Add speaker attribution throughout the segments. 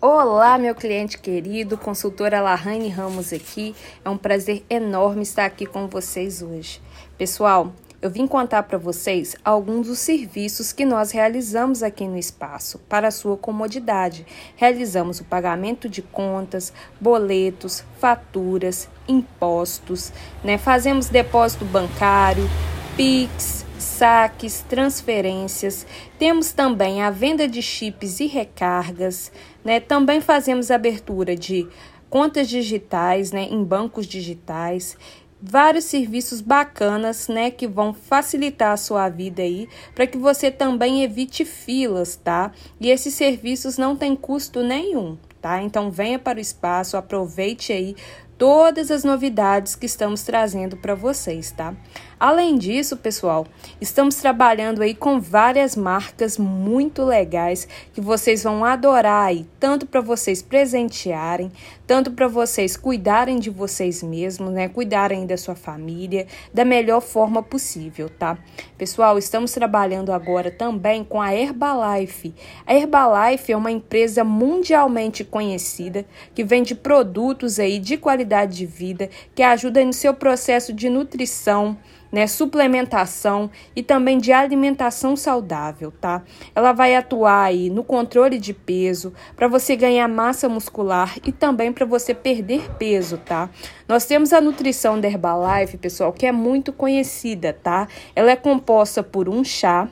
Speaker 1: Olá, meu cliente querido, consultora Lahane Ramos aqui. É um prazer enorme estar aqui com vocês hoje. Pessoal, eu vim contar para vocês alguns dos serviços que nós realizamos aqui no espaço para sua comodidade. Realizamos o pagamento de contas, boletos, faturas, impostos, né? Fazemos depósito bancário, Pix, saques, transferências. Temos também a venda de chips e recargas, né? Também fazemos abertura de contas digitais, né, em bancos digitais. Vários serviços bacanas, né, que vão facilitar a sua vida aí, para que você também evite filas, tá? E esses serviços não têm custo nenhum, tá? Então venha para o espaço, aproveite aí todas as novidades que estamos trazendo para vocês, tá? Além disso, pessoal, estamos trabalhando aí com várias marcas muito legais que vocês vão adorar aí, tanto para vocês presentearem, tanto para vocês cuidarem de vocês mesmos, né? Cuidarem da sua família da melhor forma possível, tá? Pessoal, estamos trabalhando agora também com a Herbalife. A Herbalife é uma empresa mundialmente conhecida que vende produtos aí de qualidade de vida que ajuda no seu processo de nutrição né, suplementação e também de alimentação saudável, tá? Ela vai atuar aí no controle de peso, para você ganhar massa muscular e também para você perder peso, tá? Nós temos a nutrição da Herbalife, pessoal, que é muito conhecida, tá? Ela é composta por um chá,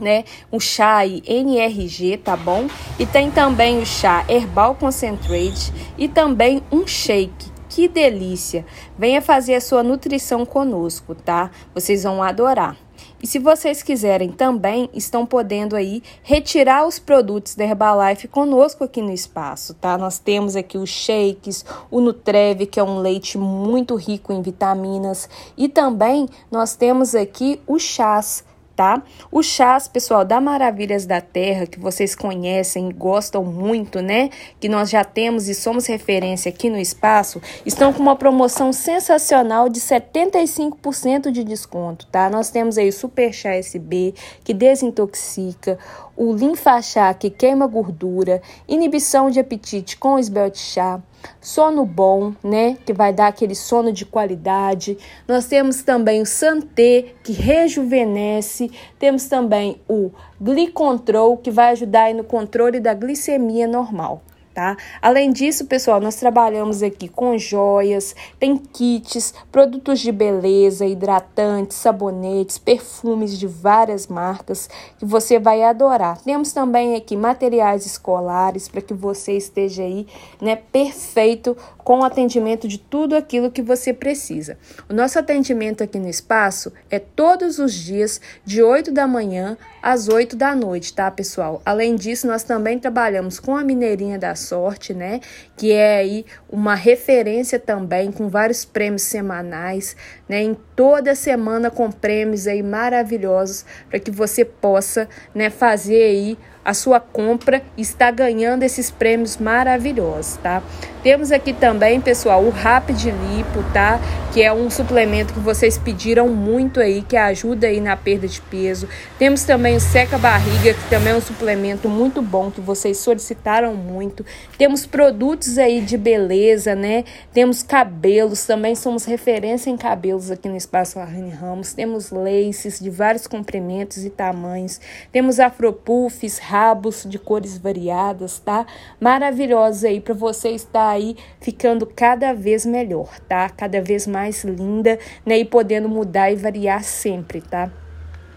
Speaker 1: né? O chá NRG, tá bom? E tem também o chá Herbal Concentrate e também um shake que delícia! Venha fazer a sua nutrição conosco, tá? Vocês vão adorar. E se vocês quiserem também, estão podendo aí retirar os produtos da Herbalife conosco aqui no espaço, tá? Nós temos aqui os shakes, o Nutreve, que é um leite muito rico em vitaminas, e também nós temos aqui os chás tá? Os chás, pessoal, da Maravilhas da Terra, que vocês conhecem e gostam muito, né? Que nós já temos e somos referência aqui no espaço, estão com uma promoção sensacional de 75% de desconto, tá? Nós temos aí o Super Chá SB, que desintoxica, o linfachá que queima gordura, inibição de apetite com o esbelte chá, sono bom, né, que vai dar aquele sono de qualidade. Nós temos também o Santé, que rejuvenesce. Temos também o Glicontrol, que vai ajudar no controle da glicemia normal tá? Além disso, pessoal, nós trabalhamos aqui com joias, tem kits, produtos de beleza, hidratantes, sabonetes, perfumes de várias marcas que você vai adorar. Temos também aqui materiais escolares para que você esteja aí, né, perfeito com o atendimento de tudo aquilo que você precisa. O nosso atendimento aqui no espaço é todos os dias de 8 da manhã às 8 da noite, tá, pessoal? Além disso, nós também trabalhamos com a Mineirinha da Sorte, né? Que é aí uma referência também com vários prêmios semanais, né? Em toda semana com prêmios aí maravilhosos para que você possa, né, fazer aí a sua compra e está ganhando esses prêmios maravilhosos, tá? Temos aqui também, pessoal, o Rapid Lipo, tá? Que é um suplemento que vocês pediram muito aí, que ajuda aí na perda de peso. Temos também o Seca Barriga, que também é um suplemento muito bom, que vocês solicitaram muito. Temos produtos aí de beleza, né? Temos cabelos, também somos referência em cabelos aqui no Espaço Larrine Ramos. Temos laces de vários comprimentos e tamanhos. Temos afropuffs, rabos de cores variadas, tá? Maravilhosos aí para você estar aí ficando cada vez melhor, tá? Cada vez mais linda, né? E podendo mudar e variar sempre, tá?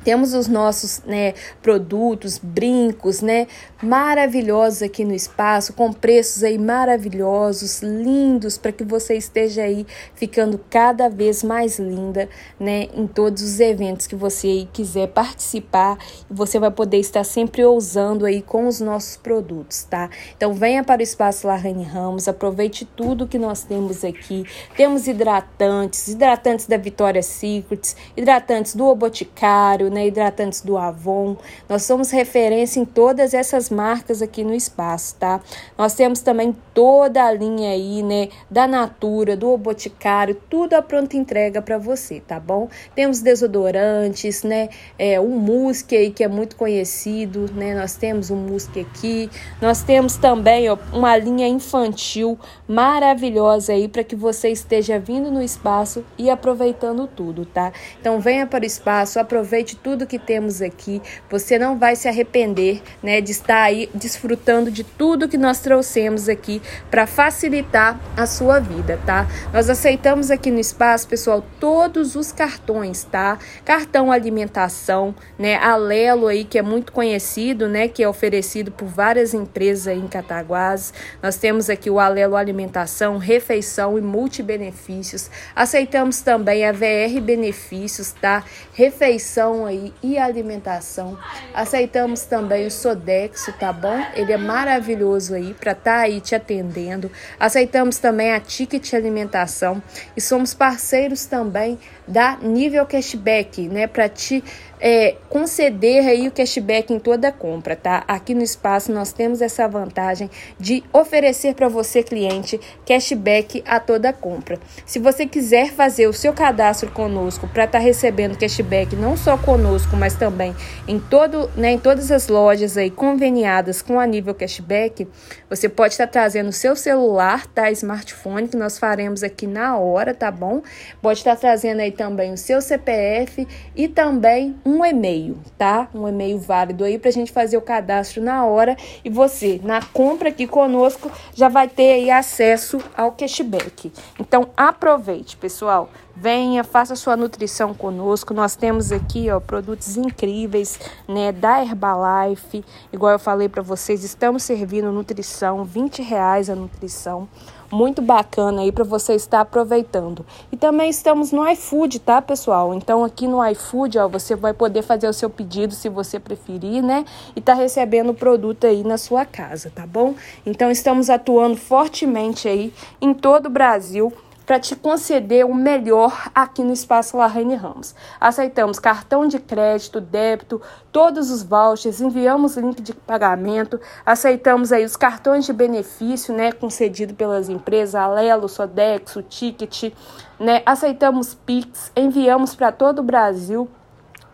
Speaker 1: Temos os nossos né, produtos, brincos, né, maravilhosos aqui no espaço, com preços aí maravilhosos, lindos, para que você esteja aí ficando cada vez mais linda, né, em todos os eventos que você quiser participar, você vai poder estar sempre ousando aí com os nossos produtos, tá? Então venha para o espaço Larraine Ramos, aproveite tudo que nós temos aqui. Temos hidratantes, hidratantes da Vitória Secrets, hidratantes do O Boticário, né, hidratantes do Avon. Nós somos referência em todas essas marcas aqui no espaço, tá? Nós temos também toda a linha aí, né, da Natura, do Boticário, tudo a pronta entrega para você, tá bom? Temos desodorantes, né, é, o Musk aí que é muito conhecido, né? Nós temos o Musk aqui. Nós temos também, ó, uma linha infantil maravilhosa aí para que você esteja vindo no espaço e aproveitando tudo, tá? Então venha para o espaço, aproveite tudo que temos aqui. Você não vai se arrepender, né, de estar aí desfrutando de tudo que nós trouxemos aqui para facilitar a sua vida, tá? Nós aceitamos aqui no espaço, pessoal, todos os cartões, tá? Cartão alimentação, né? Alelo aí que é muito conhecido, né, que é oferecido por várias empresas aí em Cataguases. Nós temos aqui o Alelo Alimentação, Refeição e Multibenefícios. Aceitamos também a VR Benefícios, tá? Refeição aí e alimentação. Aceitamos também o Sodexo, tá bom? Ele é maravilhoso aí para estar tá aí te atendendo. Aceitamos também a Ticket Alimentação e somos parceiros também da Nível Cashback, né, para te é, conceder aí o cashback em toda compra, tá? Aqui no espaço nós temos essa vantagem de oferecer para você cliente cashback a toda compra. Se você quiser fazer o seu cadastro conosco para estar tá recebendo cashback não só conosco, mas também em todo, né, em todas as lojas aí conveniadas com a nível cashback, você pode estar tá trazendo o seu celular, tá? Smartphone que nós faremos aqui na hora, tá bom? Pode estar tá trazendo aí também o seu CPF e também um e-mail, tá? Um e-mail válido aí para a gente fazer o cadastro na hora e você, na compra aqui conosco, já vai ter aí acesso ao cashback. Então aproveite, pessoal. Venha, faça sua nutrição conosco. Nós temos aqui, ó, produtos incríveis, né, da Herbalife. Igual eu falei para vocês, estamos servindo nutrição, 20 reais a nutrição muito bacana aí para você estar aproveitando. E também estamos no iFood, tá, pessoal? Então aqui no iFood, ó, você vai poder fazer o seu pedido se você preferir, né? E tá recebendo o produto aí na sua casa, tá bom? Então estamos atuando fortemente aí em todo o Brasil para te conceder o melhor aqui no Espaço Larraine Ramos. Aceitamos cartão de crédito, débito, todos os vouchers, enviamos link de pagamento, aceitamos aí os cartões de benefício, né, concedido pelas empresas Alelo, Sodexo, Ticket, né? Aceitamos Pix, enviamos para todo o Brasil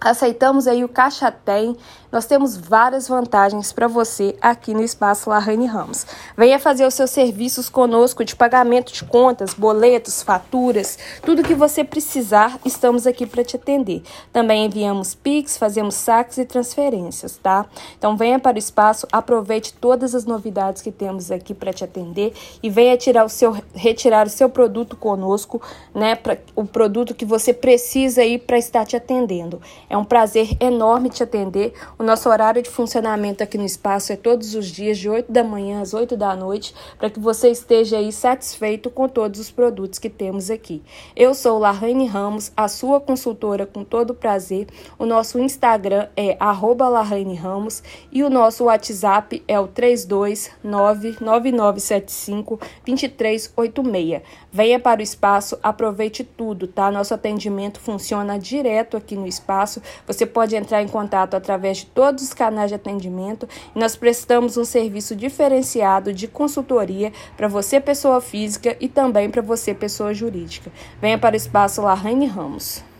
Speaker 1: Aceitamos aí o Caixa Tem. Nós temos várias vantagens para você aqui no Espaço Larraine Ramos. Venha fazer os seus serviços conosco de pagamento de contas, boletos, faturas, tudo que você precisar, estamos aqui para te atender. Também enviamos Pix, fazemos saques e transferências, tá? Então venha para o espaço, aproveite todas as novidades que temos aqui para te atender e venha tirar o seu, retirar o seu produto conosco, né? Pra, o produto que você precisa aí para estar te atendendo. É um prazer enorme te atender. O nosso horário de funcionamento aqui no espaço é todos os dias, de 8 da manhã às 8 da noite, para que você esteja aí satisfeito com todos os produtos que temos aqui. Eu sou Larraine Ramos, a sua consultora com todo prazer. O nosso Instagram é Larraine Ramos e o nosso WhatsApp é o 32999752386. Venha para o espaço, aproveite tudo, tá? Nosso atendimento funciona direto aqui no espaço você pode entrar em contato através de todos os canais de atendimento e nós prestamos um serviço diferenciado de consultoria para você, pessoa física, e também para você, pessoa jurídica. Venha para o espaço Larraine Ramos.